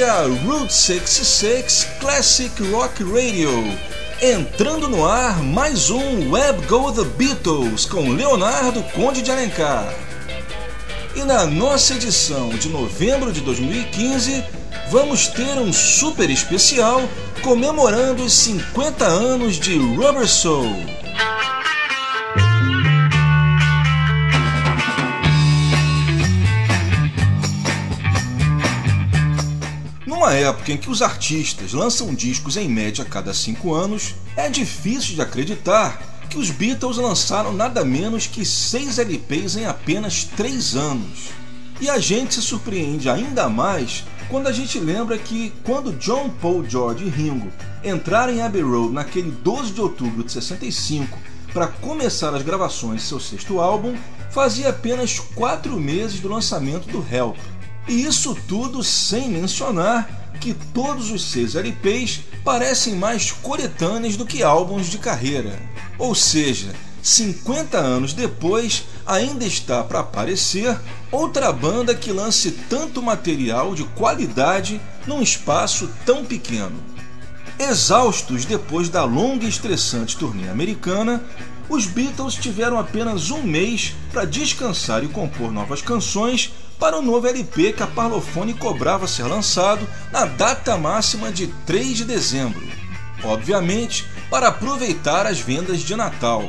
Essa é a Route 66 Classic Rock Radio. Entrando no ar mais um Web Go The Beatles com Leonardo Conde de Alencar. E na nossa edição de novembro de 2015, vamos ter um super especial comemorando os 50 anos de Rubber Soul. Numa época em que os artistas lançam discos em média a cada cinco anos, é difícil de acreditar que os Beatles lançaram nada menos que seis LPs em apenas três anos. E a gente se surpreende ainda mais quando a gente lembra que quando John, Paul, George e Ringo entraram em Abbey Road naquele 12 de outubro de 65 para começar as gravações de seu sexto álbum, fazia apenas quatro meses do lançamento do Help. E isso tudo sem mencionar que todos os seis LPs parecem mais coletâneas do que álbuns de carreira. Ou seja, 50 anos depois, ainda está para aparecer outra banda que lance tanto material de qualidade num espaço tão pequeno. Exaustos depois da longa e estressante turnê americana, os Beatles tiveram apenas um mês para descansar e compor novas canções para o novo LP que a Parlophone cobrava ser lançado na data máxima de 3 de dezembro. Obviamente, para aproveitar as vendas de Natal.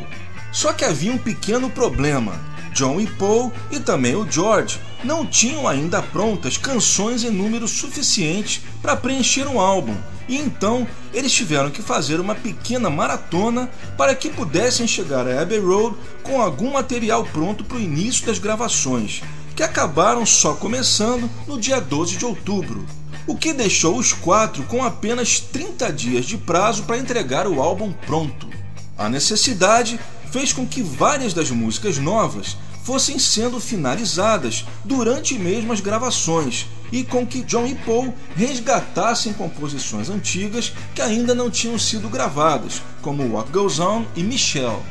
Só que havia um pequeno problema. John e Paul e também o George não tinham ainda prontas canções em número suficiente para preencher um álbum, e então eles tiveram que fazer uma pequena maratona para que pudessem chegar a Abbey Road com algum material pronto para o início das gravações, que acabaram só começando no dia 12 de outubro, o que deixou os quatro com apenas 30 dias de prazo para entregar o álbum pronto. A necessidade fez com que várias das músicas novas fossem sendo finalizadas durante mesmo as gravações e com que John e Paul resgatassem composições antigas que ainda não tinham sido gravadas, como What Goes On e Michelle.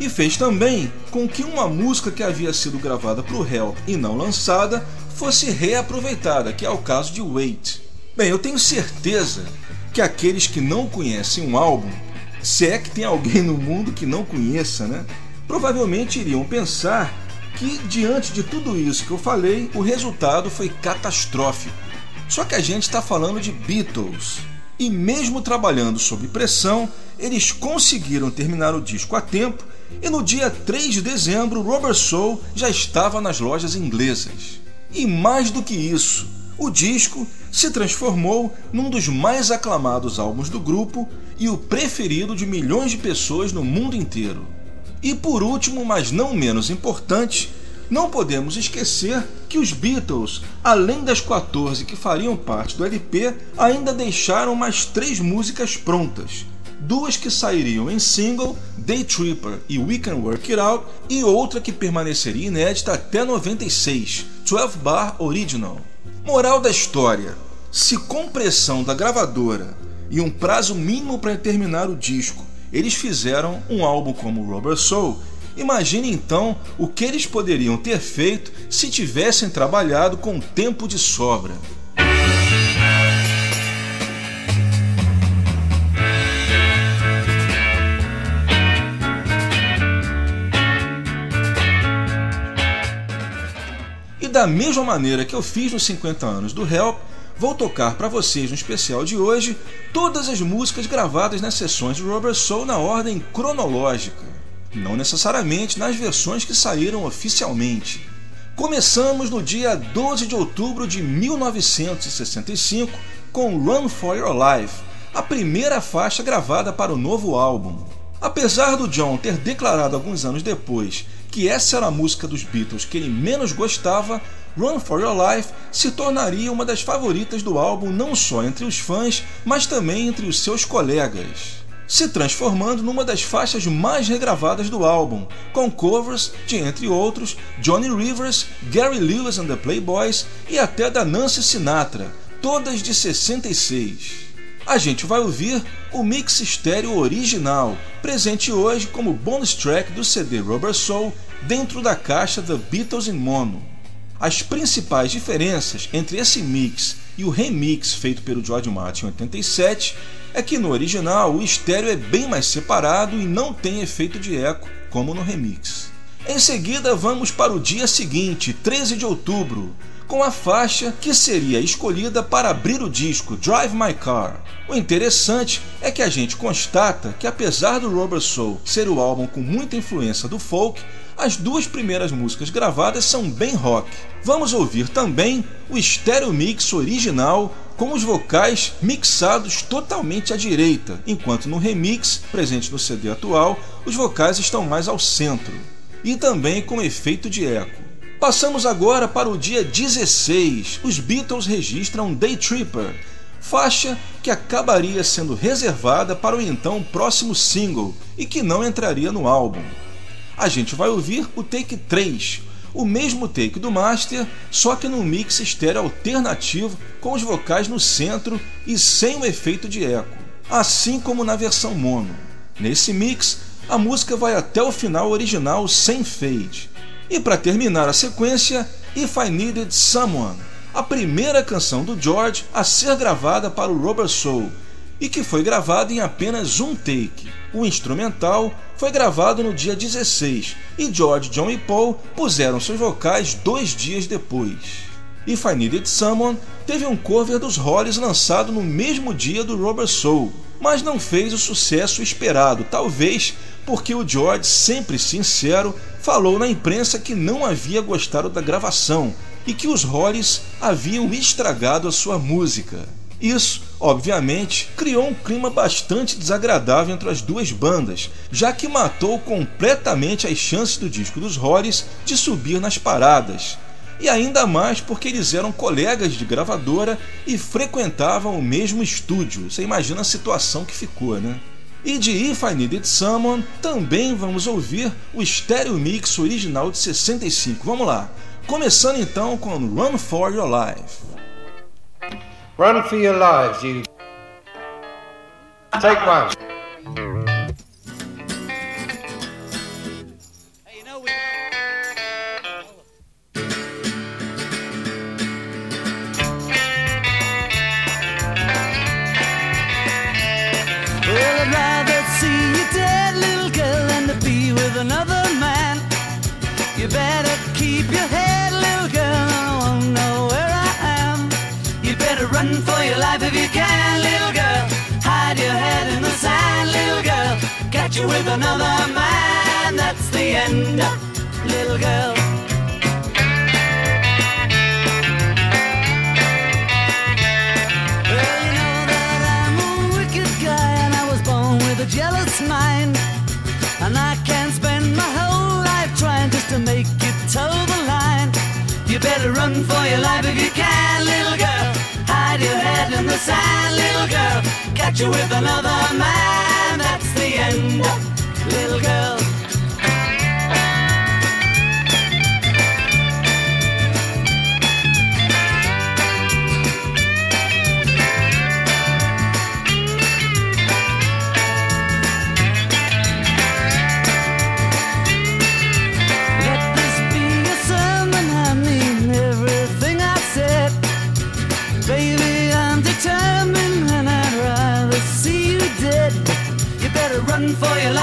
E fez também com que uma música que havia sido gravada para o Help e não lançada fosse reaproveitada, que é o caso de Wait. Bem, eu tenho certeza que aqueles que não conhecem um álbum, se é que tem alguém no mundo que não conheça, né? Provavelmente iriam pensar que, diante de tudo isso que eu falei, o resultado foi catastrófico. Só que a gente está falando de Beatles. E mesmo trabalhando sob pressão, eles conseguiram terminar o disco a tempo e no dia 3 de dezembro, Robert Soul já estava nas lojas inglesas. E mais do que isso, o disco se transformou num dos mais aclamados álbuns do grupo e o preferido de milhões de pessoas no mundo inteiro. E por último, mas não menos importante, não podemos esquecer que os Beatles, além das 14 que fariam parte do LP, ainda deixaram mais três músicas prontas, duas que sairiam em single, Day Tripper e We Can Work It Out, e outra que permaneceria inédita até 96, 12 Bar Original. Moral da história: se com pressão da gravadora e um prazo mínimo para terminar o disco, eles fizeram um álbum como Rubber Soul, imagine então o que eles poderiam ter feito se tivessem trabalhado com tempo de sobra. Da mesma maneira que eu fiz nos 50 anos do Help, vou tocar para vocês no especial de hoje todas as músicas gravadas nas sessões de Robert Soul na ordem cronológica, não necessariamente nas versões que saíram oficialmente. Começamos no dia 12 de outubro de 1965 com Run for Your Life, a primeira faixa gravada para o novo álbum. Apesar do John ter declarado alguns anos depois que essa era a música dos Beatles que ele menos gostava, Run for Your Life se tornaria uma das favoritas do álbum não só entre os fãs, mas também entre os seus colegas, se transformando numa das faixas mais regravadas do álbum, com covers de, entre outros, Johnny Rivers, Gary Lewis and the Playboys e até da Nancy Sinatra, todas de 66 a gente vai ouvir o mix estéreo original, presente hoje como bonus track do CD Rubber Soul dentro da caixa The Beatles in Mono. As principais diferenças entre esse mix e o remix feito pelo George Martin em 87 é que no original o estéreo é bem mais separado e não tem efeito de eco, como no remix. Em seguida, vamos para o dia seguinte, 13 de outubro, com a faixa que seria escolhida para abrir o disco Drive My Car. O interessante é que a gente constata que, apesar do Rubber Soul ser o álbum com muita influência do folk, as duas primeiras músicas gravadas são bem rock. Vamos ouvir também o stereo mix original com os vocais mixados totalmente à direita, enquanto no remix, presente no CD atual, os vocais estão mais ao centro. E também com efeito de eco. Passamos agora para o dia 16. Os Beatles registram Day Tripper, faixa que acabaria sendo reservada para o então próximo single e que não entraria no álbum. A gente vai ouvir o take 3, o mesmo take do master, só que num mix estéreo alternativo com os vocais no centro e sem o efeito de eco, assim como na versão mono. Nesse mix, a música vai até o final original sem fade. E para terminar a sequência, If I Needed Someone, a primeira canção do George a ser gravada para o Rubber Soul e que foi gravada em apenas um take. O instrumental foi gravado no dia 16 e George, John e Paul puseram seus vocais dois dias depois. If I Needed Someone teve um cover dos Hollies lançado no mesmo dia do Rubber Soul, mas não fez o sucesso esperado, talvez porque o George, sempre sincero, falou na imprensa que não havia gostado da gravação e que os Hollies haviam estragado a sua música. Isso, obviamente, criou um clima bastante desagradável entre as duas bandas, já que matou completamente as chances do disco dos Hollies de subir nas paradas. E ainda mais porque eles eram colegas de gravadora e frequentavam o mesmo estúdio. Você imagina a situação que ficou, né? E de If I Needed Someone também vamos ouvir o stereo mix original de 65. Vamos lá. Começando então com Run for Your Life. Run for your lives, you. Take one. Life if you can, little girl. Hide your head in the sand, little girl. Catch you with another man, that's the end, little girl. Well, you know that I'm a wicked guy and I was born with a jealous mind. And I can't spend my whole life trying just to make you toe the line. You better run for your life if you can, little girl. Hide your head in the sand, little girl. Catch you with another man, that's the end, little girl.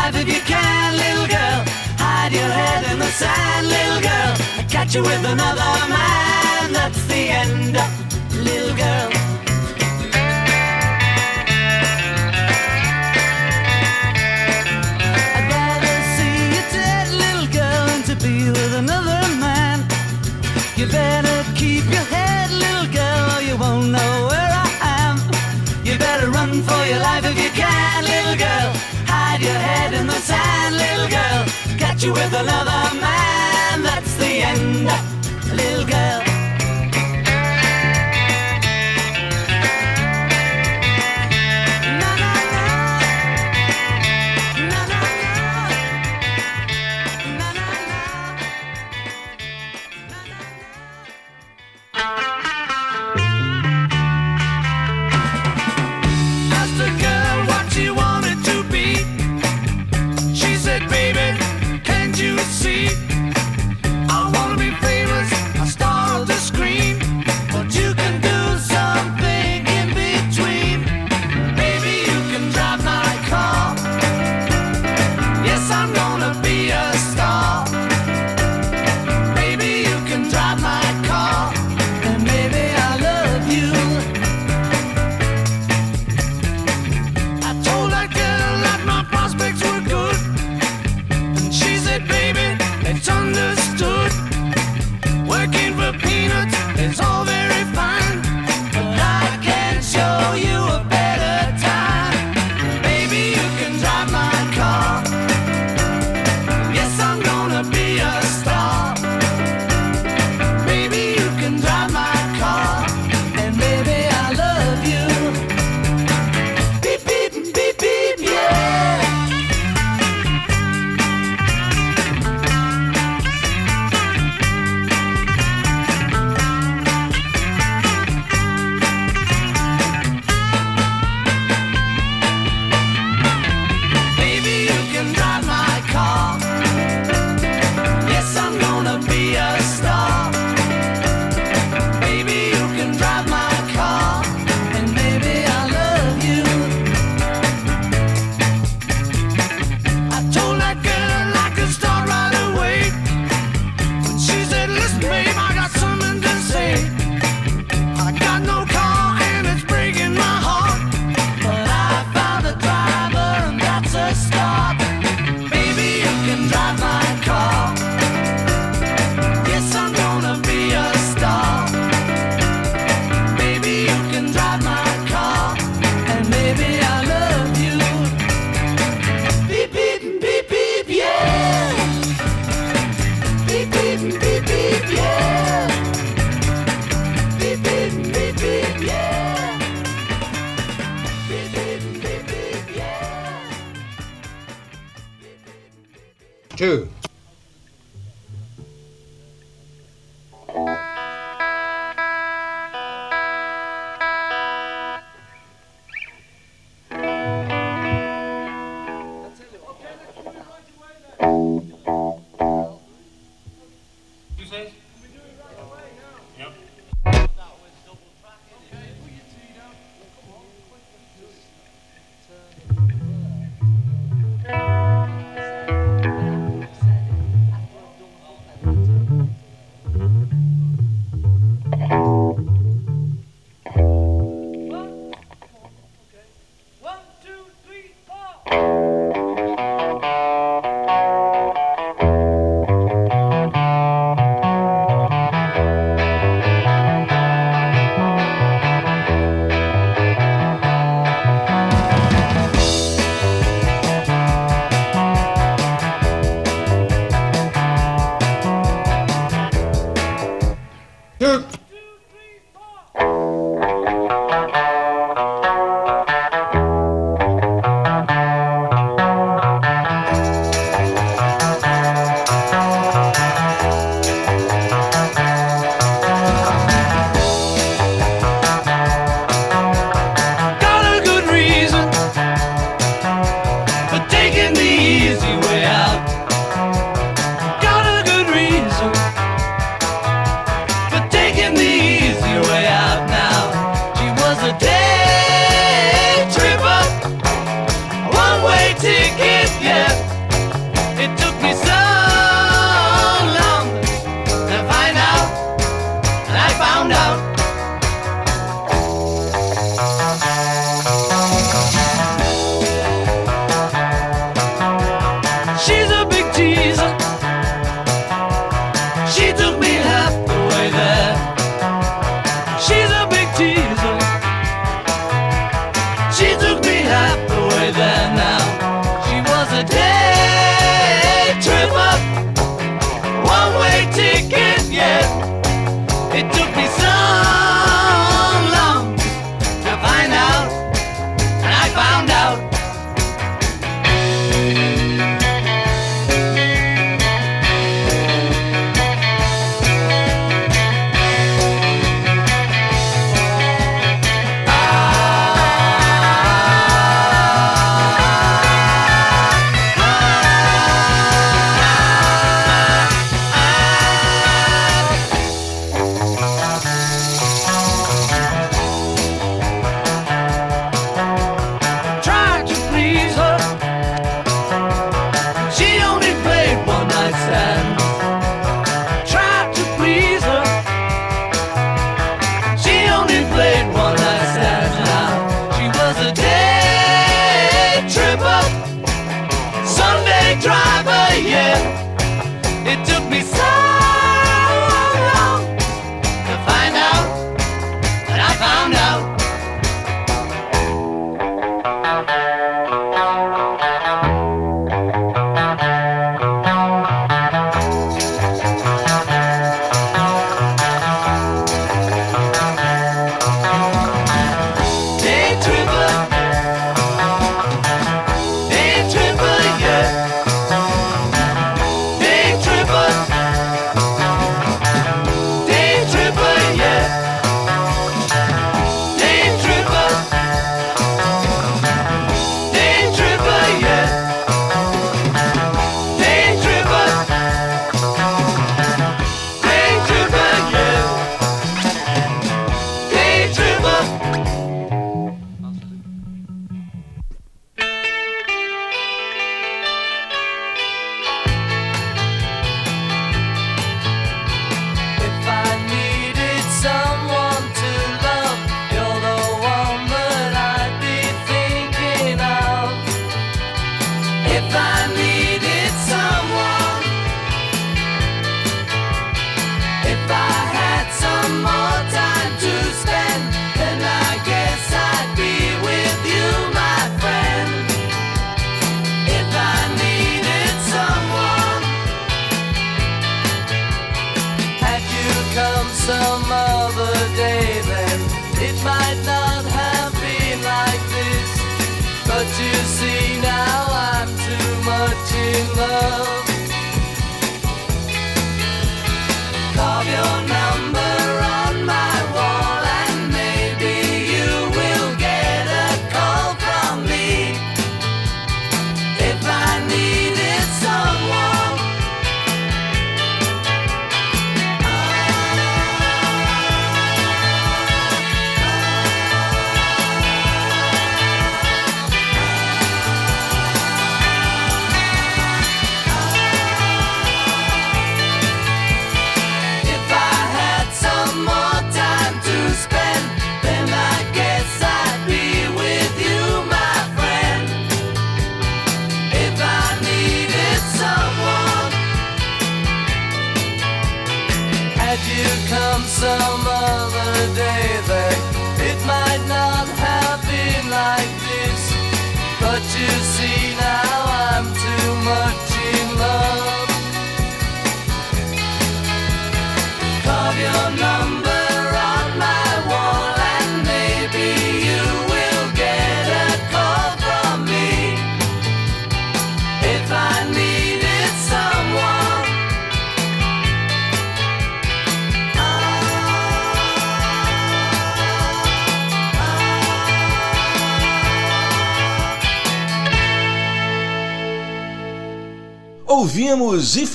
Life if you can, little girl. Hide your head in the sand, little girl. I catch you with another man, that's the end, little girl. Catch you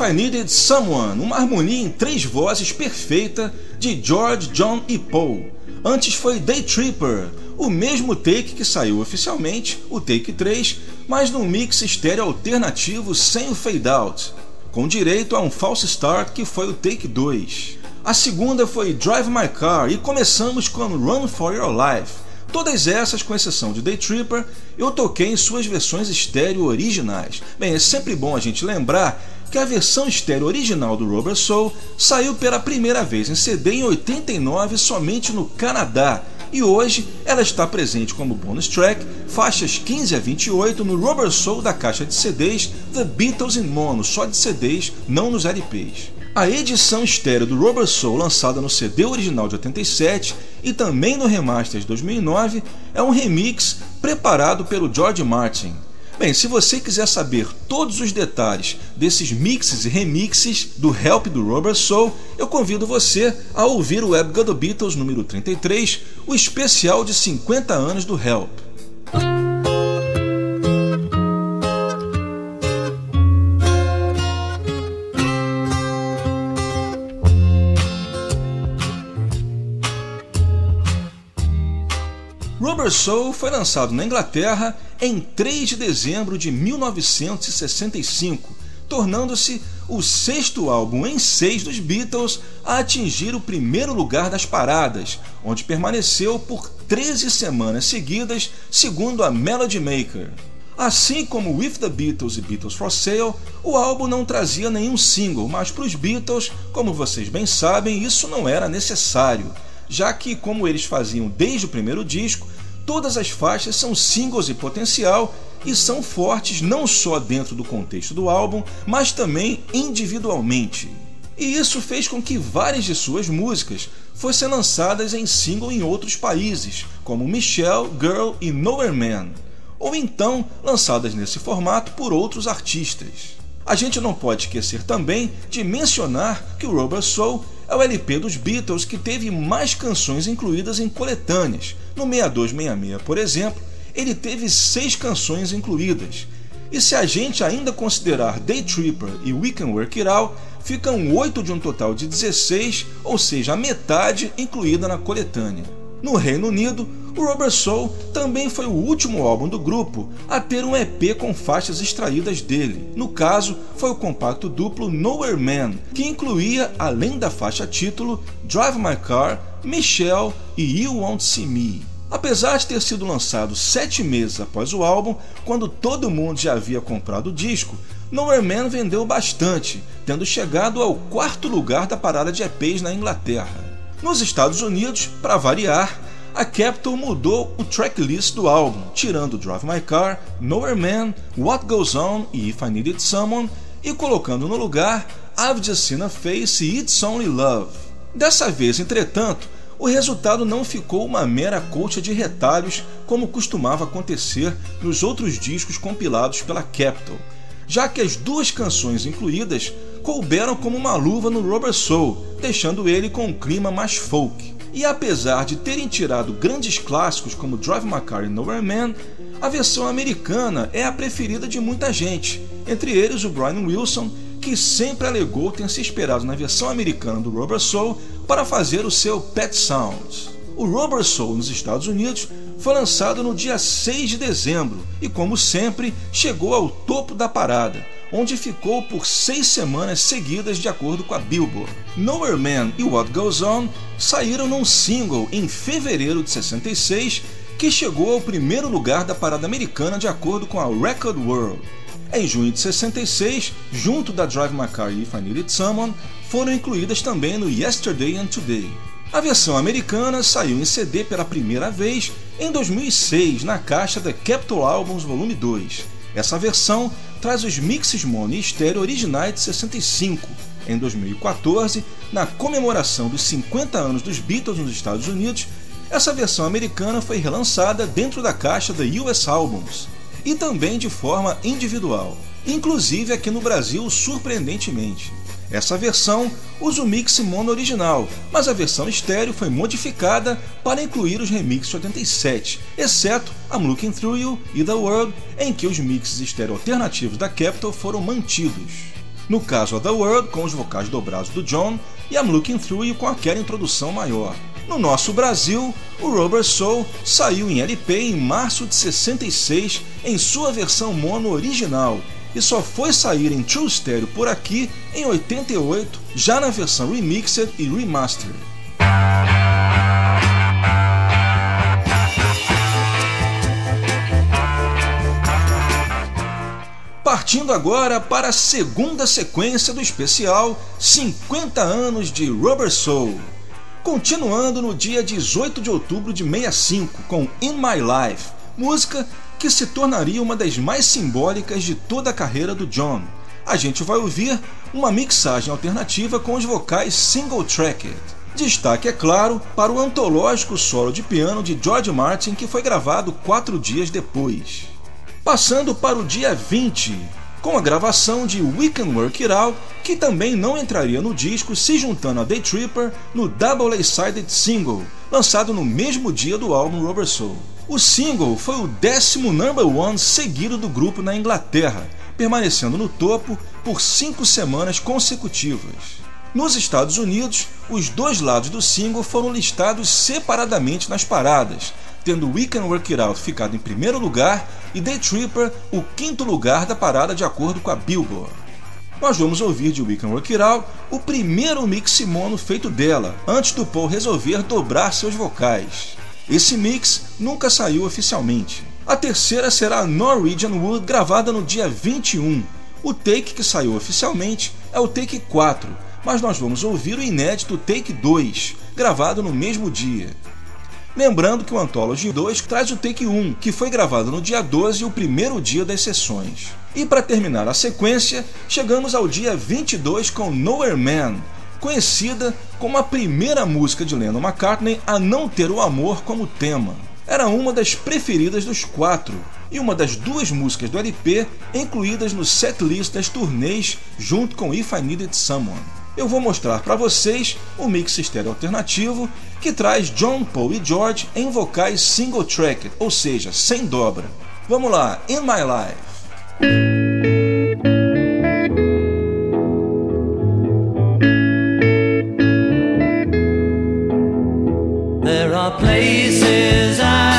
If I Needed Someone, uma harmonia em três vozes perfeita de George, John e Paul. Antes foi Day Tripper, o mesmo take que saiu oficialmente, o take 3, mas num mix estéreo alternativo sem o fade out, com direito a um false start que foi o take 2. A segunda foi Drive My Car e começamos com Run For Your Life. Todas essas, com exceção de Day Tripper, eu toquei em suas versões estéreo originais. Bem, é sempre bom a gente lembrar que a versão estéreo original do Rubber Soul saiu pela primeira vez em CD em 89 somente no Canadá e hoje ela está presente como bonus track, faixas 15 a 28 no Rubber Soul da caixa de CDs The Beatles in Mono, só de CDs, não nos LPs. A edição estéreo do Rubber Soul, lançada no CD original de 87 e também no remaster de 2009, é um remix preparado pelo George Martin. Bem, se você quiser saber todos os detalhes desses mixes e remixes do Help do Rubber Soul, eu convido você a ouvir o Web God Beatles número 33, o especial de 50 anos do Help. Rubber Soul foi lançado na Inglaterra em 3 de dezembro de 1965, tornando-se o sexto álbum em seis dos Beatles a atingir o primeiro lugar das paradas, onde permaneceu por 13 semanas seguidas, segundo a Melody Maker. Assim como With the Beatles e Beatles for Sale, o álbum não trazia nenhum single, mas para os Beatles, como vocês bem sabem, isso não era necessário já que, como eles faziam desde o primeiro disco, todas as faixas são singles e potencial e são fortes não só dentro do contexto do álbum, mas também individualmente. E isso fez com que várias de suas músicas fossem lançadas em single em outros países, como Michelle, Girl e Nowhere Man, ou então lançadas nesse formato por outros artistas. A gente não pode esquecer também de mencionar que o Rubber Soul é o LP dos Beatles que teve mais canções incluídas em coletâneas. No 6266, por exemplo, ele teve seis canções incluídas. E se a gente ainda considerar Day Tripper e We Can Work It Out, ficam oito de um total de 16, ou seja, a metade incluída na coletânea. No Reino Unido, o Rubber Soul também foi o último álbum do grupo a ter um EP com faixas extraídas dele. No caso, foi o compacto duplo Nowhere Man, que incluía, além da faixa título, Drive My Car, Michelle e You Won't See Me. Apesar de ter sido lançado sete meses após o álbum, quando todo mundo já havia comprado o disco, Nowhere Man vendeu bastante, tendo chegado ao quarto lugar da parada de EPs na Inglaterra. Nos Estados Unidos, para variar, a Capitol mudou o tracklist do álbum, tirando Drive My Car, Nowhere Man, What Goes On e If I Needed Someone, e colocando no lugar I've Just Seen a Face e It's Only Love. Dessa vez, entretanto, o resultado não ficou uma mera colcha de retalhos como costumava acontecer nos outros discos compilados pela Capitol, já que as duas canções incluídas couberam como uma luva no Rubber Soul, deixando ele com um clima mais folk. E apesar de terem tirado grandes clássicos como Drive My Car e Nowhere Man, a versão americana é a preferida de muita gente, entre eles o Brian Wilson, que sempre alegou ter se esperado na versão americana do Rubber Soul para fazer o seu Pet Sounds. O Rubber Soul nos Estados Unidos foi lançado no dia 6 de dezembro e, como sempre, chegou ao topo da parada, onde ficou por seis semanas seguidas de acordo com a Billboard. Nowhere Man e What Goes On saíram num single em fevereiro de 66 que chegou ao primeiro lugar da parada americana de acordo com a Record World. Em junho de 66, junto da Drive My Car e If I Needed Someone, foram incluídas também no Yesterday and Today. A versão americana saiu em CD pela primeira vez em 2006 na caixa da Capitol Albums Volume 2. Essa versão traz os mixes mono e estéreo originais de 65. Em 2014, na comemoração dos 50 anos dos Beatles nos Estados Unidos, essa versão americana foi relançada dentro da caixa da US Albums e também de forma individual, inclusive aqui no Brasil, surpreendentemente. Essa versão usa o mix mono original, mas a versão estéreo foi modificada para incluir os remixes 87, exceto I'm Looking Through You e The World, em que os mixes estéreo alternativos da Capitol foram mantidos. No caso of The World, com os vocais dobrados do John, e I'm Looking Through You com aquela introdução maior. No nosso Brasil, o Rubber Soul saiu em LP em março de 66 em sua versão mono original e só foi sair em True Stereo por aqui em 88, já na versão remixed e remastered. Partindo agora para a segunda sequência do especial 50 anos de Rubber Soul. Continuando no dia 18 de outubro de 65 com In My Life, música que se tornaria uma das mais simbólicas de toda a carreira do John. A gente vai ouvir uma mixagem alternativa com os vocais single tracked. Destaque, é claro, para o antológico solo de piano de George Martin que foi gravado quatro dias depois. Passando para o dia 20, com a gravação de We Can Work It Out, que também não entraria no disco, se juntando a Day Tripper no Double A-Sided Single, lançado no mesmo dia do álbum Rubber Soul. O single foi o décimo number one seguido do grupo na Inglaterra, permanecendo no topo por cinco semanas consecutivas. Nos Estados Unidos, os dois lados do single foram listados separadamente nas paradas, tendo We Can Work It Out ficado em primeiro lugar e Day Tripper o quinto lugar da parada de acordo com a Billboard. Nós vamos ouvir de We Can Work It Out o primeiro mix mono feito dela, antes do Paul resolver dobrar seus vocais. Esse mix nunca saiu oficialmente. A terceira será Norwegian Wood, gravada no dia 21. O take que saiu oficialmente é o take 4, mas nós vamos ouvir o inédito take 2, gravado no mesmo dia. Lembrando que o Anthology 2 traz o Take 1, que foi gravado no dia 12 e o primeiro dia das sessões. E para terminar a sequência, chegamos ao dia 22 com Nowhere Man, conhecida como a primeira música de Lennon McCartney a não ter o amor como tema. Era uma das preferidas dos quatro e uma das duas músicas do LP incluídas no setlist das turnês junto com If I Needed Someone. Eu vou mostrar para vocês o mix estéreo alternativo que traz John, Paul e George em vocais single track, ou seja, sem dobra. Vamos lá, In My Life. on talking till I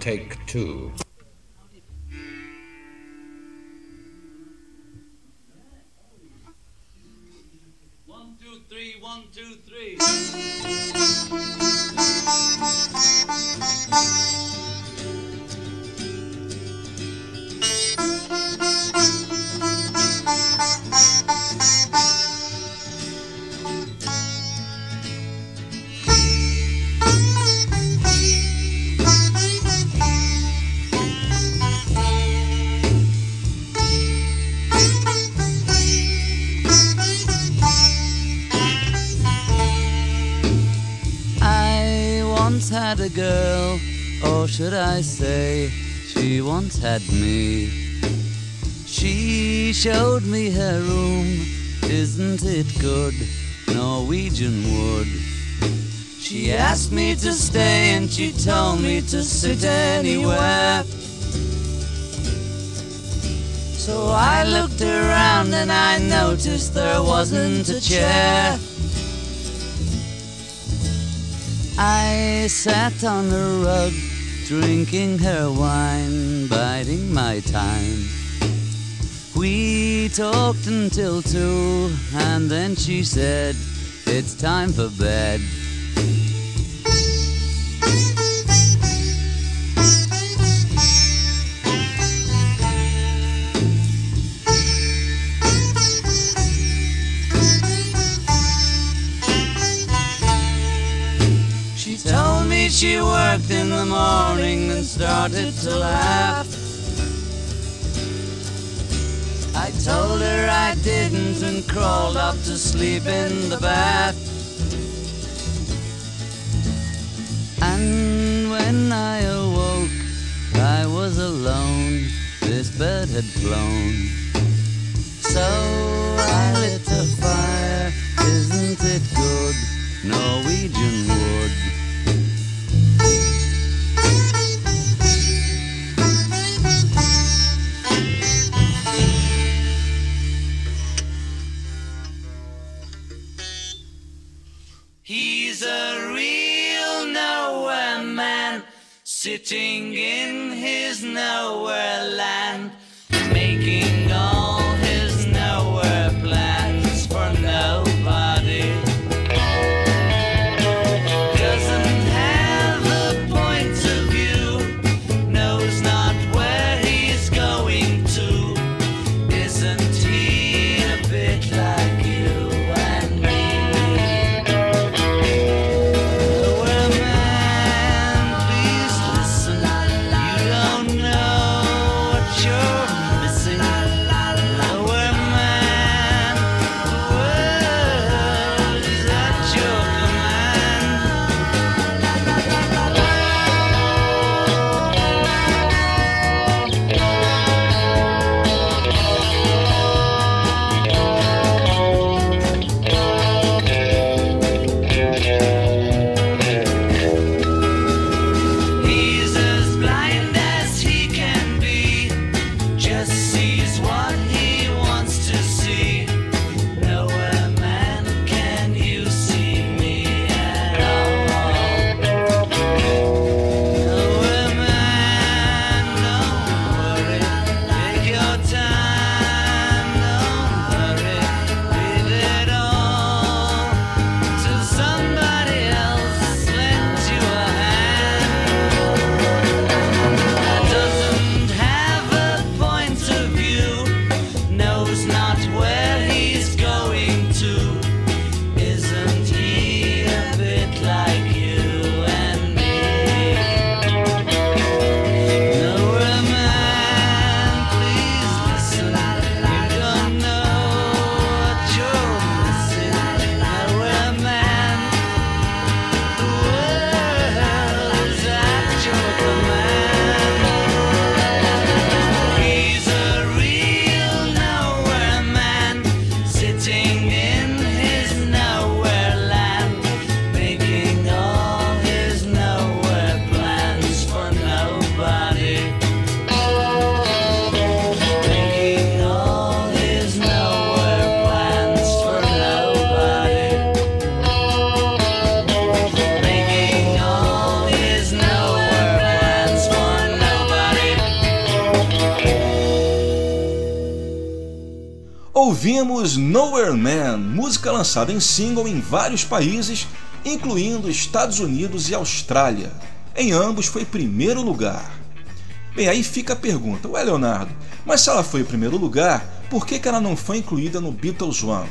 take two. had me. She showed me her room, isn't it good? Norwegian wood. She asked me to stay and she told me to sit anywhere. So I looked around and I noticed there wasn't a chair. I sat on the rug drinking her wine, biding my time. We talked until two, and then she said, It's time for bed. she worked in the morning and started to laugh. I told her I didn't and crawled up to sleep in the bath. And when I awoke, I was alone. This bird had flown. So ouvimos Nowhere Man, música lançada em single em vários países, incluindo Estados Unidos e Austrália. Em ambos foi primeiro lugar. Bem, aí fica a pergunta, ué Leonardo, mas se ela foi primeiro lugar, por que, que ela não foi incluída no Beatles One?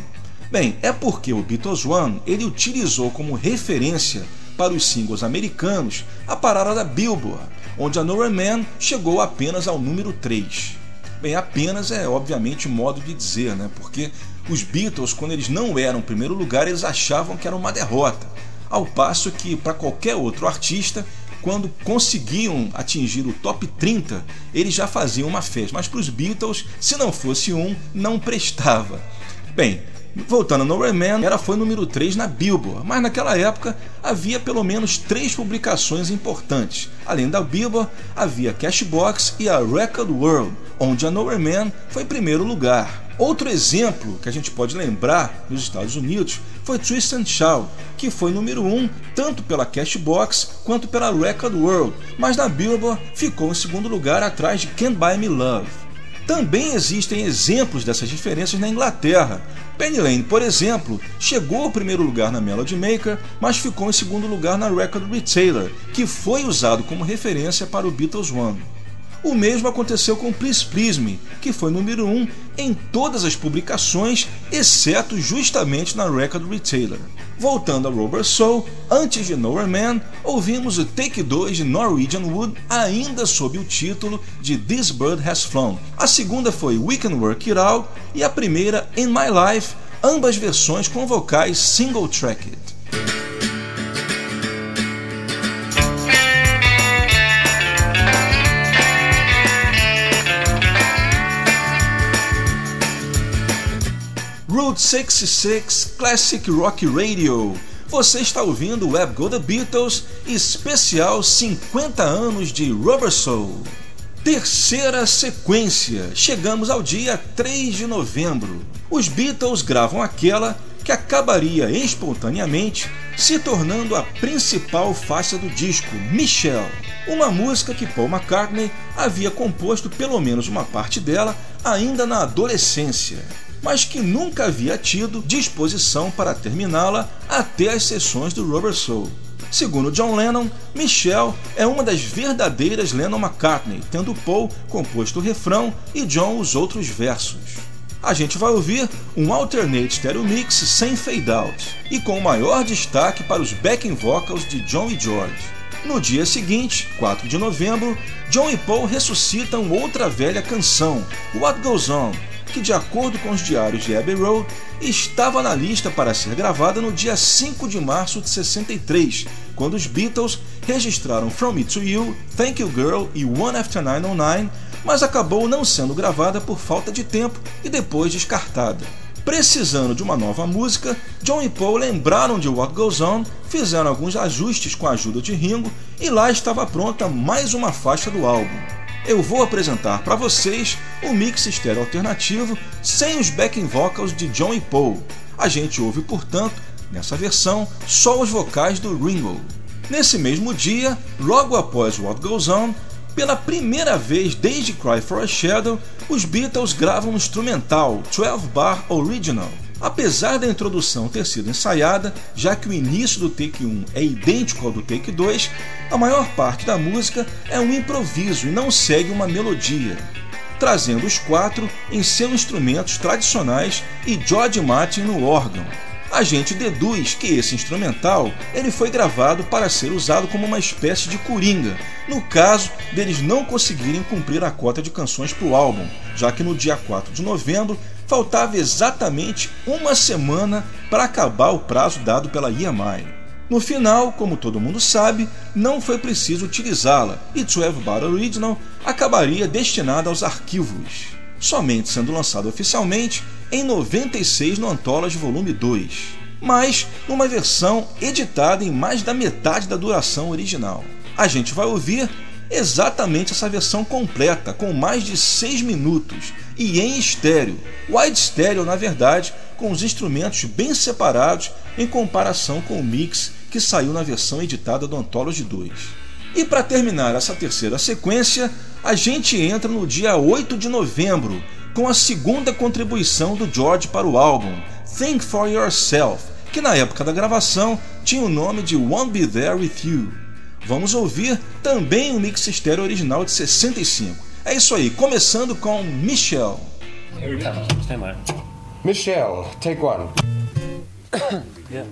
Bem, é porque o Beatles One ele utilizou como referência para os singles americanos a parada da Billboard, onde a Nowhere Man chegou apenas ao número 3. Bem, apenas é obviamente modo de dizer, né? Porque os Beatles, quando eles não eram primeiro lugar, eles achavam que era uma derrota. Ao passo que, para qualquer outro artista, quando conseguiam atingir o top 30, eles já faziam uma festa. Mas para os Beatles, se não fosse um, não prestava. Bem, Voltando no Man, ela foi número 3 na Billboard, mas naquela época havia pelo menos três publicações importantes. Além da Billboard, havia Cashbox e a Record World, onde a Nowhere Man foi primeiro lugar. Outro exemplo que a gente pode lembrar nos Estados Unidos foi Tristan Shaw, que foi número 1 um, tanto pela Cashbox quanto pela Record World, mas na Billboard ficou em segundo lugar atrás de Can't Buy Me Love. Também existem exemplos dessas diferenças na Inglaterra. Penny Lane, por exemplo, chegou ao primeiro lugar na Melody Maker, mas ficou em segundo lugar na Record Retailer, que foi usado como referência para o Beatles One. O mesmo aconteceu com Please Please Me, que foi número 1 um em todas as publicações, exceto justamente na Record Retailer. Voltando a Rubber Soul, antes de Nowhere Man, ouvimos o Take 2 de Norwegian Wood, ainda sob o título de This Bird Has Flown. A segunda foi We Can Work It Out e a primeira In My Life, ambas versões com vocais single-tracked. Route 66 Classic Rock Radio. Você está ouvindo o Web Go The Beatles, especial 50 anos de Rubber Soul. Terceira sequência. Chegamos ao dia 3 de novembro. Os Beatles gravam aquela que acabaria espontaneamente se tornando a principal faixa do disco, Michelle, uma música que Paul McCartney havia composto pelo menos uma parte dela ainda na adolescência mas que nunca havia tido disposição para terminá-la até as sessões do Rubber Soul. Segundo John Lennon, Michelle é uma das verdadeiras Lennon-McCartney, tendo Paul composto o refrão e John os outros versos. A gente vai ouvir um alternate stereo mix sem fade out e com o maior destaque para os backing vocals de John e George. No dia seguinte, 4 de novembro, John e Paul ressuscitam outra velha canção, What Goes On, que, de acordo com os diários de Abbey Road, estava na lista para ser gravada no dia 5 de março de 63, quando os Beatles registraram From Me to You, Thank You Girl e One After 909, mas acabou não sendo gravada por falta de tempo e depois descartada. Precisando de uma nova música, John e Paul lembraram de What Goes On, fizeram alguns ajustes com a ajuda de Ringo e lá estava pronta mais uma faixa do álbum eu vou apresentar para vocês o mix estéreo alternativo sem os backing vocals de John e Paul. A gente ouve, portanto, nessa versão, só os vocais do Ringo. Nesse mesmo dia, logo após What Goes On, pela primeira vez desde Cry for a Shadow, os Beatles gravam um instrumental 12 Bar Original. Apesar da introdução ter sido ensaiada, já que o início do take 1 é idêntico ao do take 2, a maior parte da música é um improviso e não segue uma melodia, trazendo os quatro em seus instrumentos tradicionais e George Martin no órgão. A gente deduz que esse instrumental ele foi gravado para ser usado como uma espécie de coringa, no caso deles não conseguirem cumprir a cota de canções para o álbum, já que no dia 4 de novembro faltava exatamente uma semana para acabar o prazo dado pela EMI. No final, como todo mundo sabe, não foi preciso utilizá-la e 12 Bar Original acabaria destinada aos arquivos, somente sendo lançado oficialmente em 96 no Anthology Volume 2, mas numa versão editada em mais da metade da duração original. A gente vai ouvir exatamente essa versão completa, com mais de 6 minutos e em estéreo. Wide stereo, na verdade, com os instrumentos bem separados em comparação com o mix que saiu na versão editada do Anthology 2. E para terminar essa terceira sequência, a gente entra no dia 8 de novembro com a segunda contribuição do George para o álbum, Think for Yourself, que na época da gravação tinha o nome de Won't Be There With You vamos ouvir também o mix estéreo original de 65. É isso aí, começando com Michel. Michel, take one. yeah.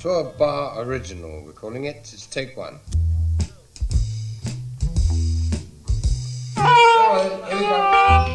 To a Bar Original, we're calling it. It's take one. Right,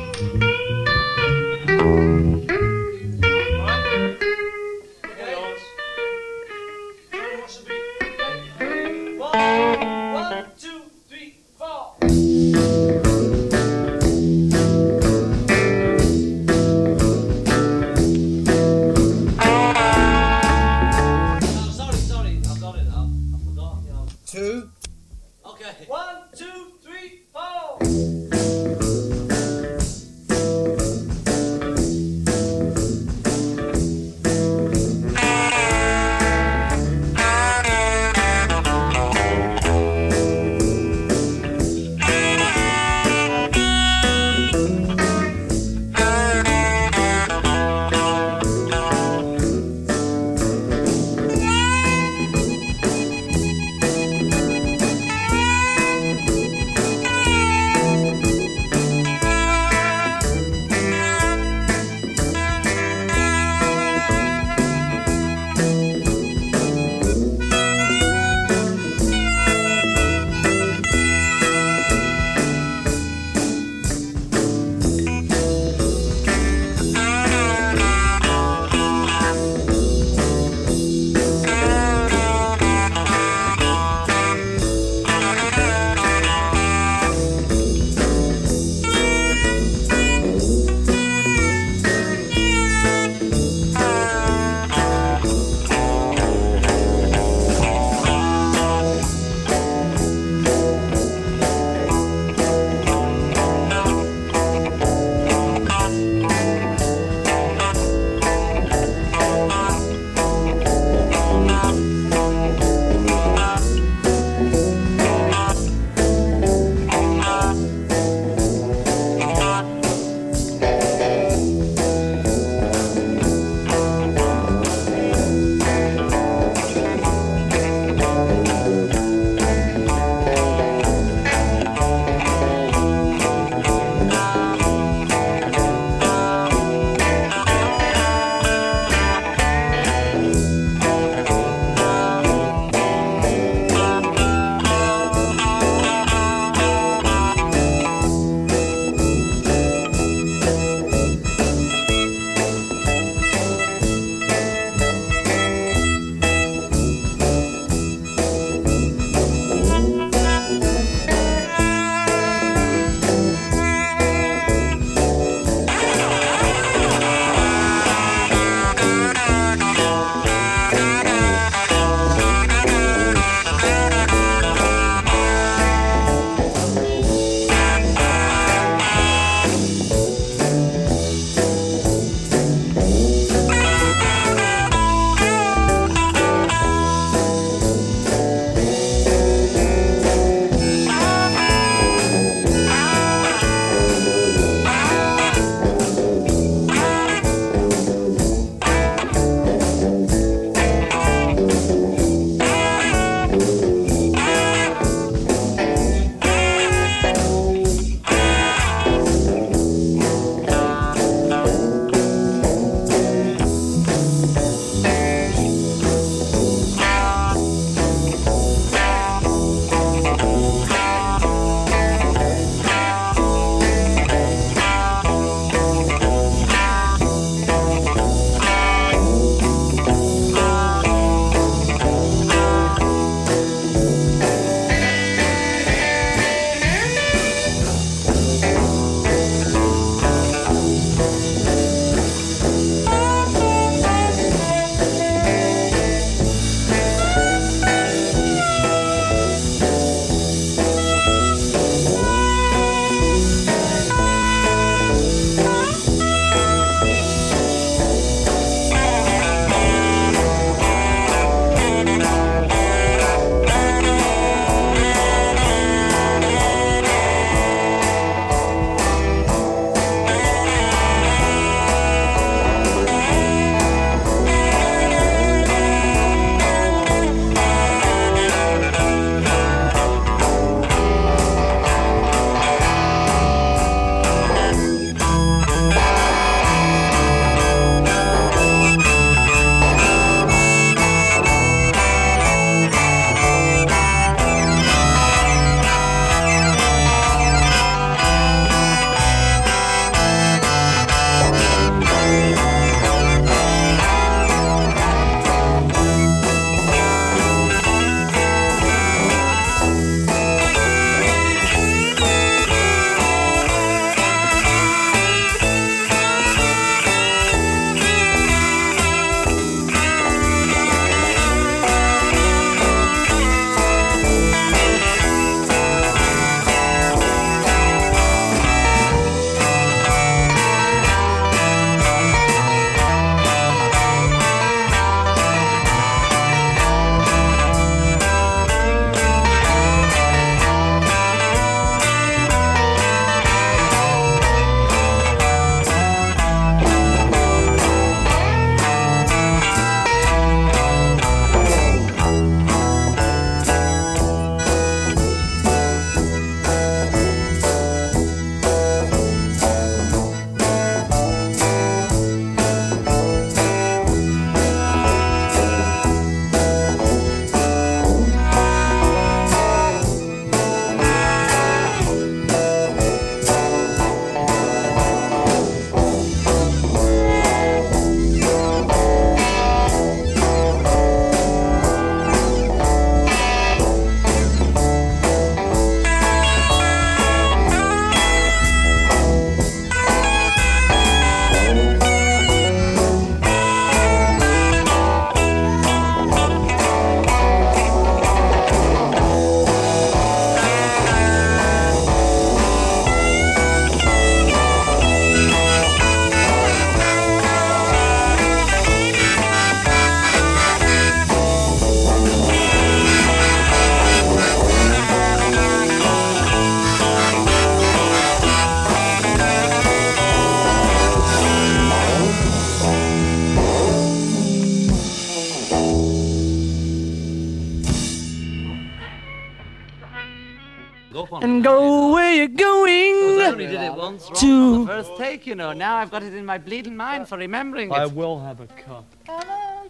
first you know. Now I've got it in my bleeding mind for remembering I will have a cup. About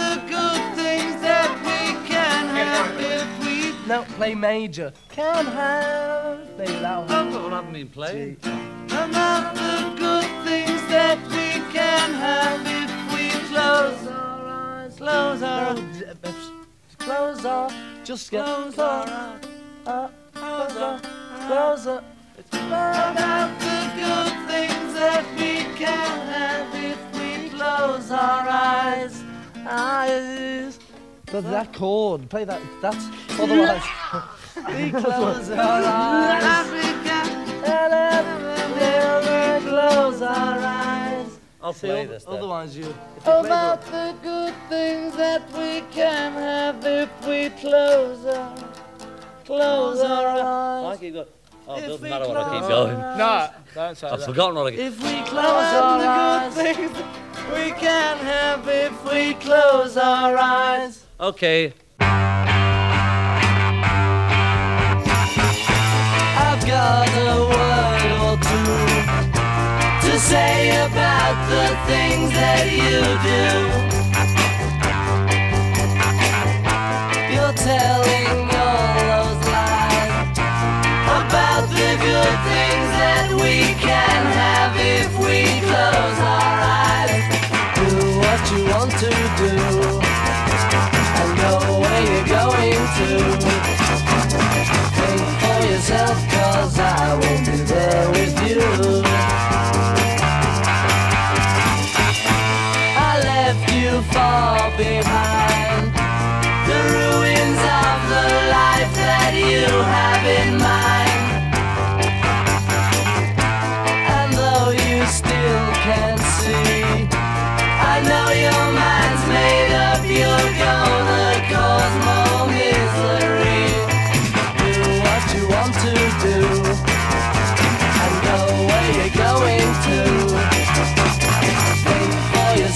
the good things that we can have if we No, play major. Can have. Play loud. Oh, That's what I haven't been playing. about the good things that we can have if we close our eyes, close our oh, uh, Close up. Just get close our eyes, close uh, our close our can have if we close our eyes, eyes. But that chord, play that. That's otherwise. We close our eyes. We can never close our eyes. I'll play this then. Otherwise, you. If you About the good things that we can have if we close our, close our eyes. I keep going. Oh, it doesn't matter what I keep close going. No, don't say I've that. forgotten what I keep. If we close our eyes, the good things we can have if we close our eyes. Okay. I've got a word or two to say about the things that you do. Can have if we close our eyes. Do what you want to do and go where you're going to. Think for yourself, cause I won't be there with you. I left you far behind the ruins of the life that you have in mind.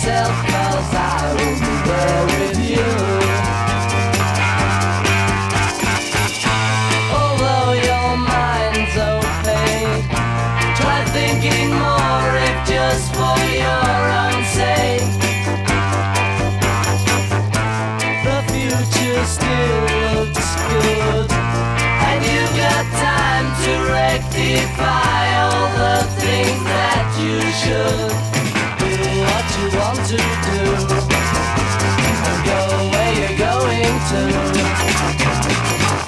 For cause I there with you. Although your mind's opaque, try thinking more if just for your own sake. The future still looks good. And you've got time to rectify all the things that you should. To do. And go where you're going to.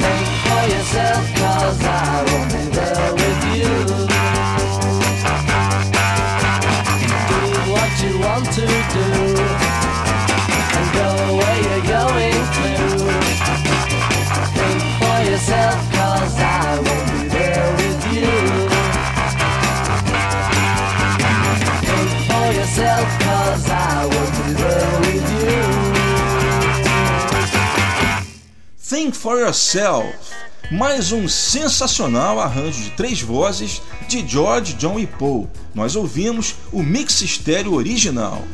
Think for yourself, cause I for Yourself, mais um sensacional arranjo de três vozes de George, John e Paul. Nós ouvimos o mix estéreo original.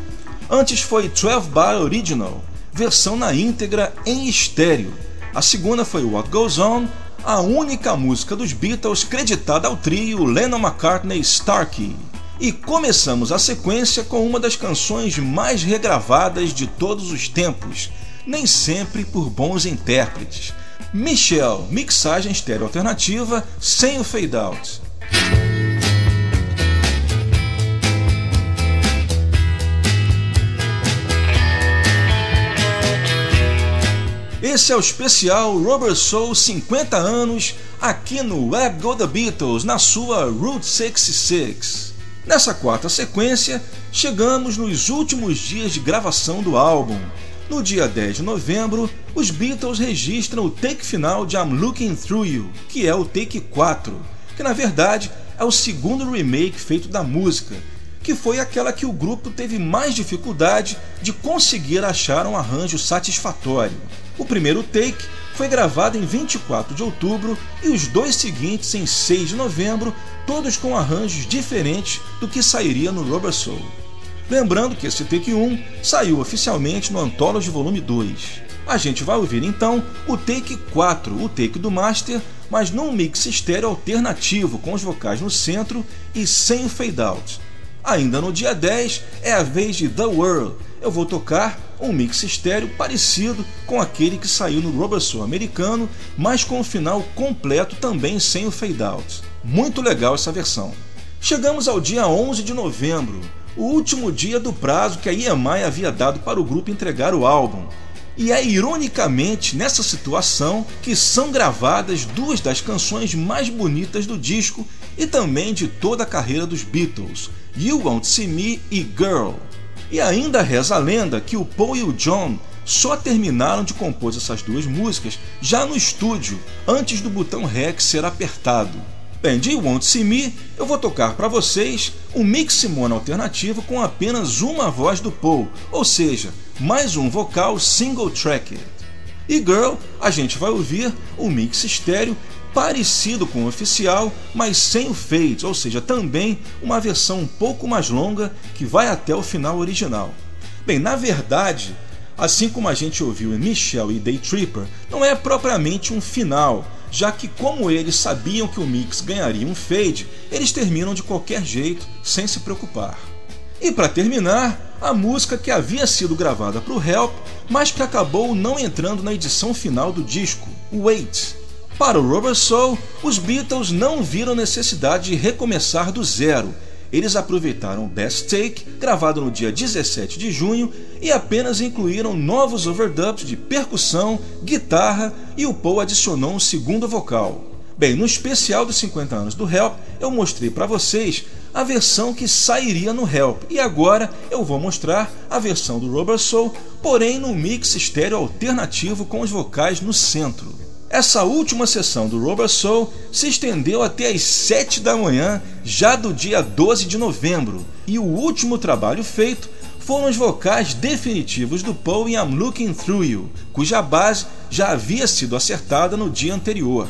Antes foi 12 Bar Original, versão na íntegra em estéreo. A segunda foi What Goes On, a única música dos Beatles creditada ao trio Lennon-McCartney-Starkey. E começamos a sequência com uma das canções mais regravadas de todos os tempos, nem sempre por bons intérpretes. Michelle, mixagem estéreo alternativa sem o fade out. Esse é o especial Rubber Soul 50 anos aqui no Web Go The Beatles na sua Route 66. Nessa quarta sequência, chegamos nos últimos dias de gravação do álbum. No dia 10 de novembro, os Beatles registram o take final de I'm Looking Through You, que é o take 4, que na verdade é o segundo remake feito da música, que foi aquela que o grupo teve mais dificuldade de conseguir achar um arranjo satisfatório. O primeiro take foi gravado em 24 de outubro e os dois seguintes em 6 de novembro, todos com arranjos diferentes do que sairia no Rubber Soul. Lembrando que esse take 1 saiu oficialmente no Anthology Volume 2. A gente vai ouvir então o take 4, o take do Master, mas num mix estéreo alternativo com os vocais no centro e sem fade out. Ainda no dia 10 é a vez de The World. Eu vou tocar um mix estéreo parecido com aquele que saiu no Rubber Soul americano, mas com o final completo também sem o fade out. Muito legal essa versão. Chegamos ao dia 11 de novembro, o último dia do prazo que a EMI havia dado para o grupo entregar o álbum. E é ironicamente nessa situação que são gravadas duas das canções mais bonitas do disco e também de toda a carreira dos Beatles, You Won't See Me e Girl. E ainda reza a lenda que o Paul e o John só terminaram de compor essas duas músicas já no estúdio, antes do botão REC ser apertado. Bem, de Won't See Me, eu vou tocar para vocês um mix mono alternativo com apenas uma voz do Paul, ou seja, mais um vocal single tracked. E Girl, a gente vai ouvir um mix estéreo parecido com o oficial, mas sem o fade, ou seja, também uma versão um pouco mais longa que vai até o final original. Bem, na verdade, assim como a gente ouviu em Michelle e Day Tripper, não é propriamente um final, já que como eles sabiam que o mix ganharia um fade, eles terminam de qualquer jeito, sem se preocupar. E para terminar, a música que havia sido gravada para o Help, mas que acabou não entrando na edição final do disco, Wait. Para o Rubber Soul, os Beatles não viram necessidade de recomeçar do zero. Eles aproveitaram Best Take, gravado no dia 17 de junho, e apenas incluíram novos overdubs de percussão, guitarra e o Paul adicionou um segundo vocal. Bem, no especial dos 50 anos do Help, eu mostrei para vocês a versão que sairia no Help, e agora eu vou mostrar a versão do Rubber Soul, porém no mix estéreo alternativo com os vocais no centro. Essa última sessão do Rubber Soul se estendeu até às 7 da manhã, já do dia 12 de novembro, e o último trabalho feito foram os vocais definitivos do Paul em I'm Looking Through You, cuja base já havia sido acertada no dia anterior.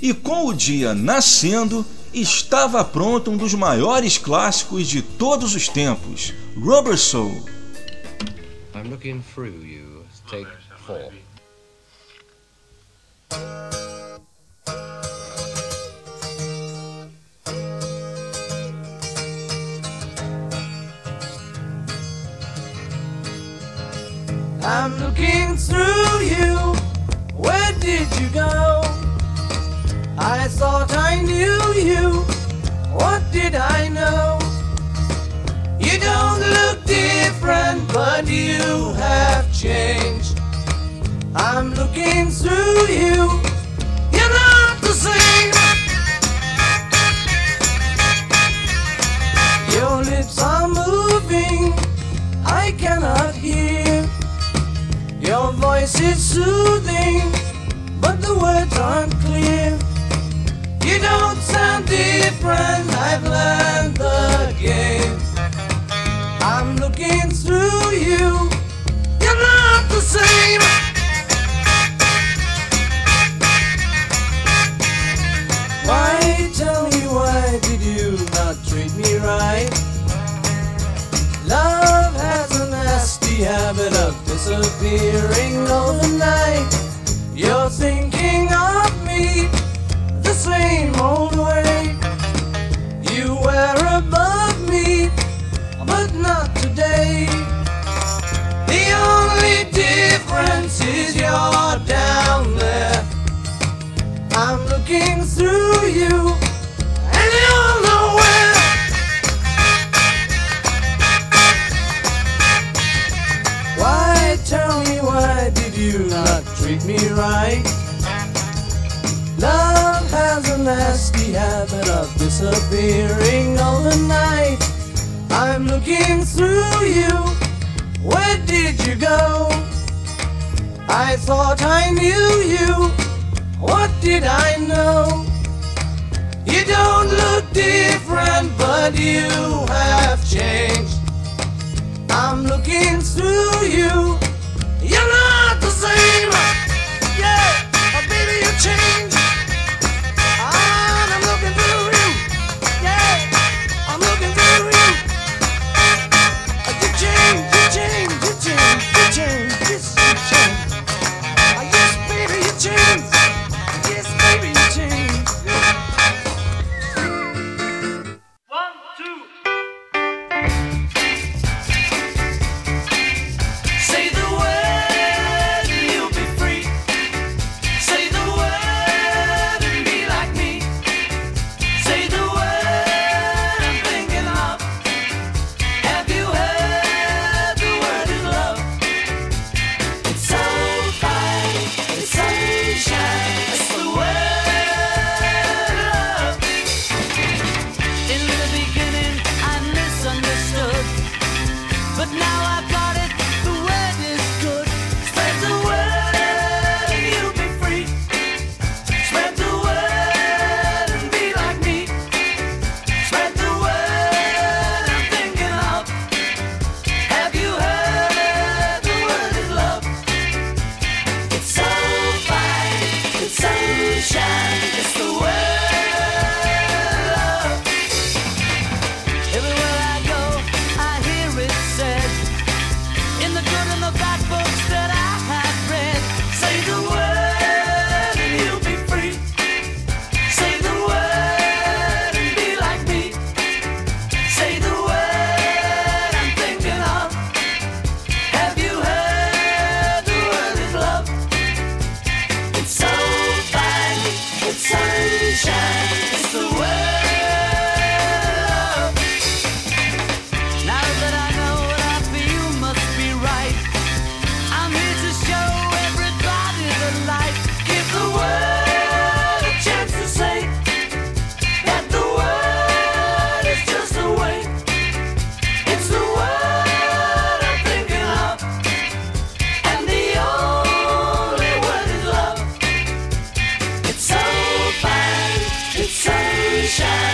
E com o dia nascendo, estava pronto um dos maiores clássicos de todos os tempos, Rubber Soul. I'm looking through you. Take four. I'm looking through you. Where did you go? I thought I knew you. What did I know? You don't look different, but you have changed. I'm looking through you. You're not the same. Your lips are moving. I cannot hear. Your voice is soothing, but the words aren't clear. You don't sound different. I've learned the game. I'm looking through you. You're not the same. Nasty habit of disappearing overnight. You're thinking of me the same old way. You were above me, but not today. The only difference is you're down there. I'm looking through you, you not treat me right? Love has a nasty habit of disappearing overnight. I'm looking through you. Where did you go? I thought I knew you. What did I know? You don't look different, but you have changed. I'm looking through you. Shine.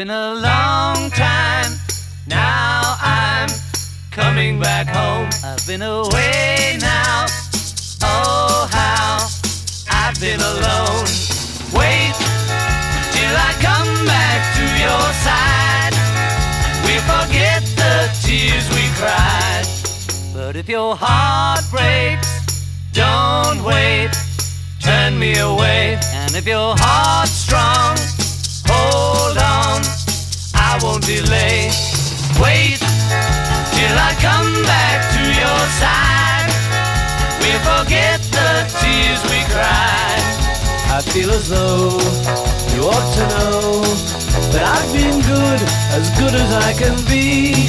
Been a long time. Now I'm coming back home. I've been away now. Oh, how I've been alone. Wait till I come back to your side. We forget the tears we cried. But if your heart breaks, don't wait. Turn me away. And if your heart's strong, delay. Wait till I come back to your side. We forget the tears we cried. I feel as though you ought to know that I've been good, as good as I can be.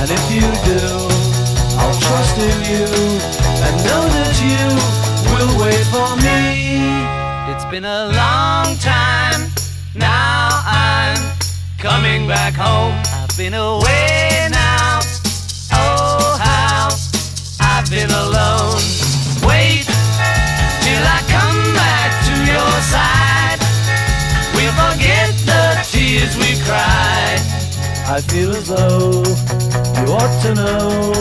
And if you do, I'll trust in you and know that you will wait for me. It's been a long time. Now I'm coming back home. I've been away now. Oh, how I've been alone. Wait till I come back to your side. We'll forget the tears we cried. I feel as though you ought to know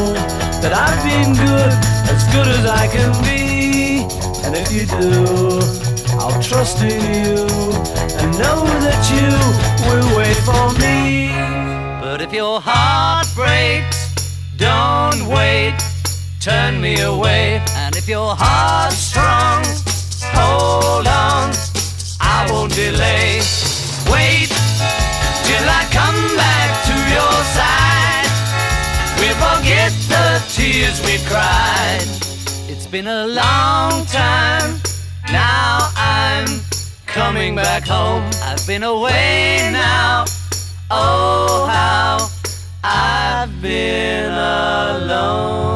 that I've been good, as good as I can be. And if you do, I'll trust in you and know that you will wait for me. But if your heart breaks, don't wait. Turn me away. And if your heart's strong, hold on. I won't delay. Wait till I come back to your side. We forget the tears we cried. It's been a long time. Now I'm coming back home. I've been away now. Oh, how I've been alone.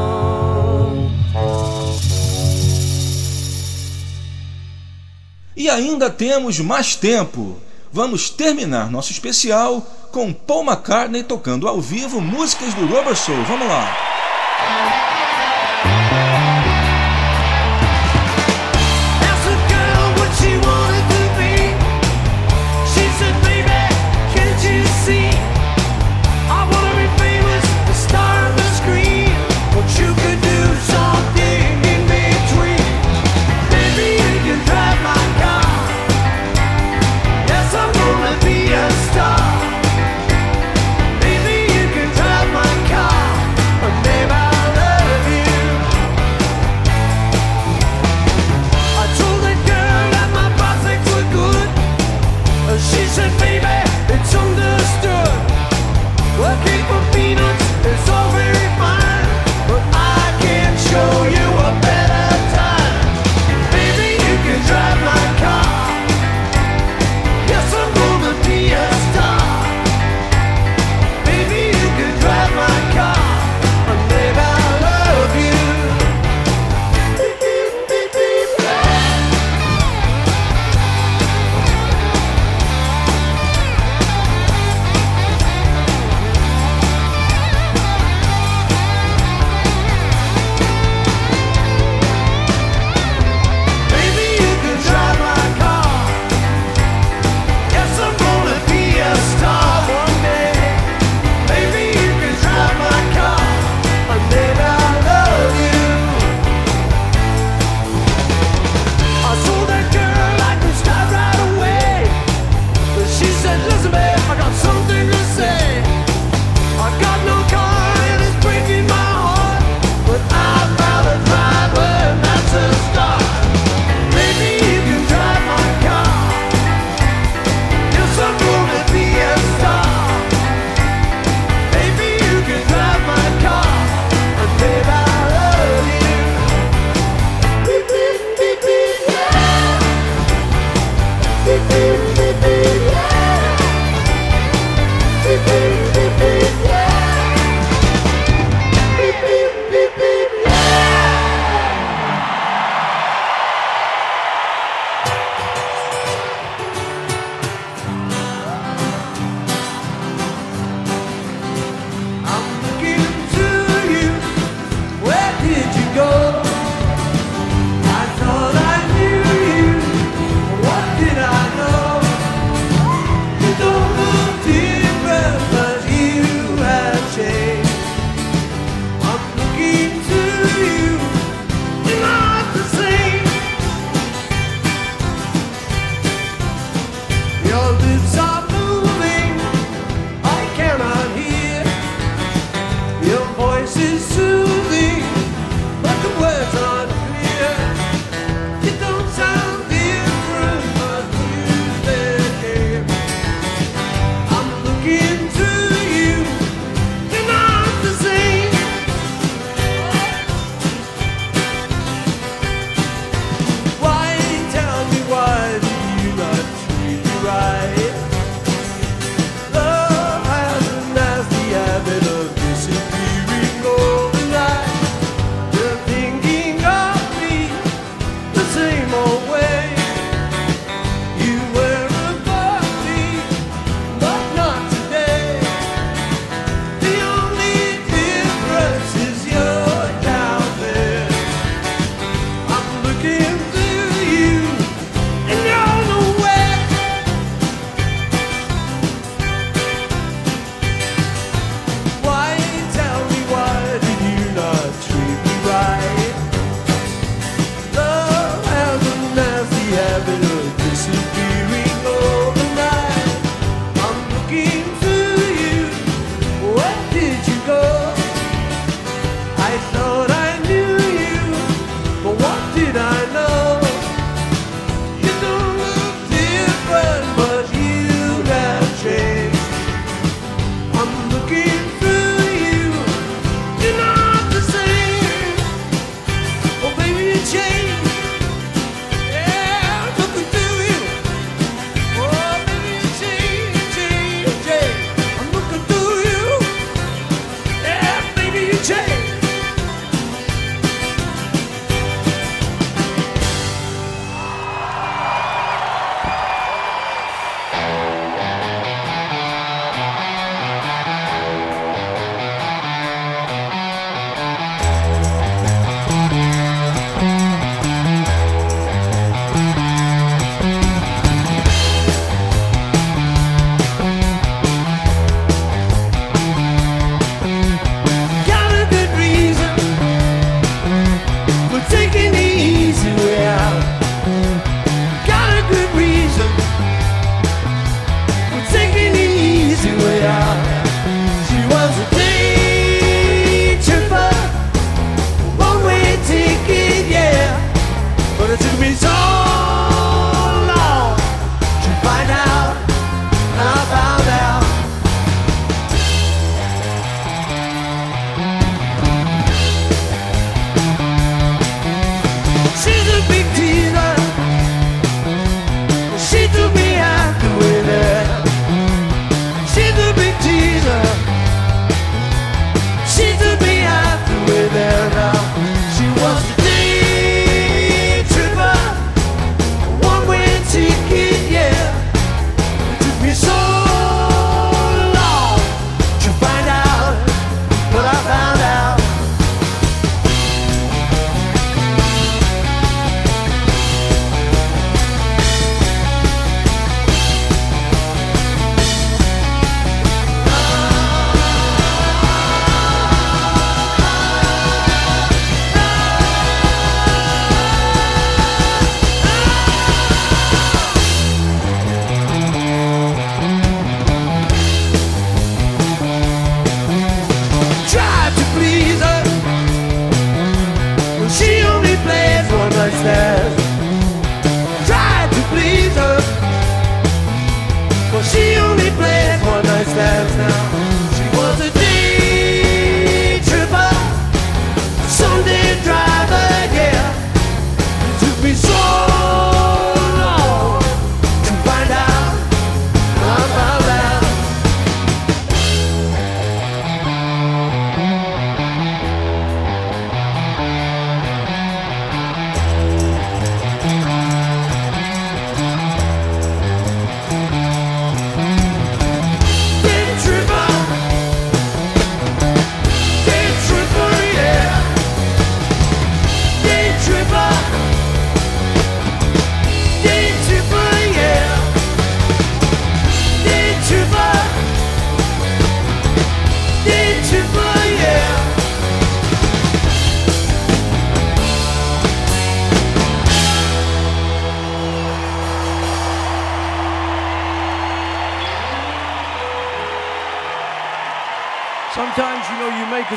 E ainda temos mais tempo. Vamos terminar nosso especial com Paul McCartney tocando ao vivo músicas do Rubber Soul. Vamos lá.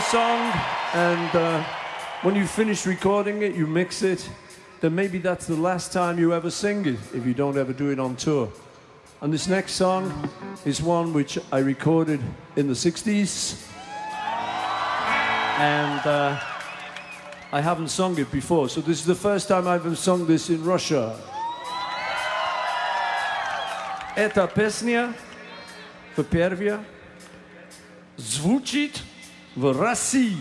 song and uh, when you finish recording it, you mix it, then maybe that's the last time you ever sing it if you don't ever do it on tour. And this next song is one which I recorded in the 60s. And uh, I haven't sung it before, so this is the first time I've ever sung this in Russia. Эта песня, во-первых, звучит в России.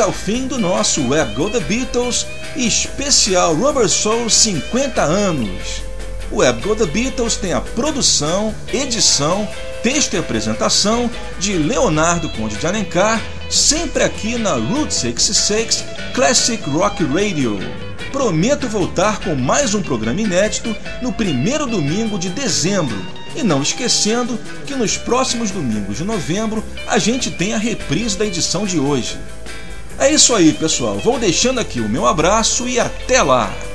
Ao fim do nosso Web Go The Beatles especial Rubber Soul 50 anos. O Web Go The Beatles tem a produção, edição, texto e apresentação de Leonardo Conde de Alencar, sempre aqui na Route 66 Classic Rock Radio. Prometo voltar com mais um programa inédito no primeiro domingo de dezembro. E não esquecendo que nos próximos domingos de novembro a gente tem a reprise da edição de hoje. É isso aí, pessoal. Vou deixando aqui o meu abraço e até lá!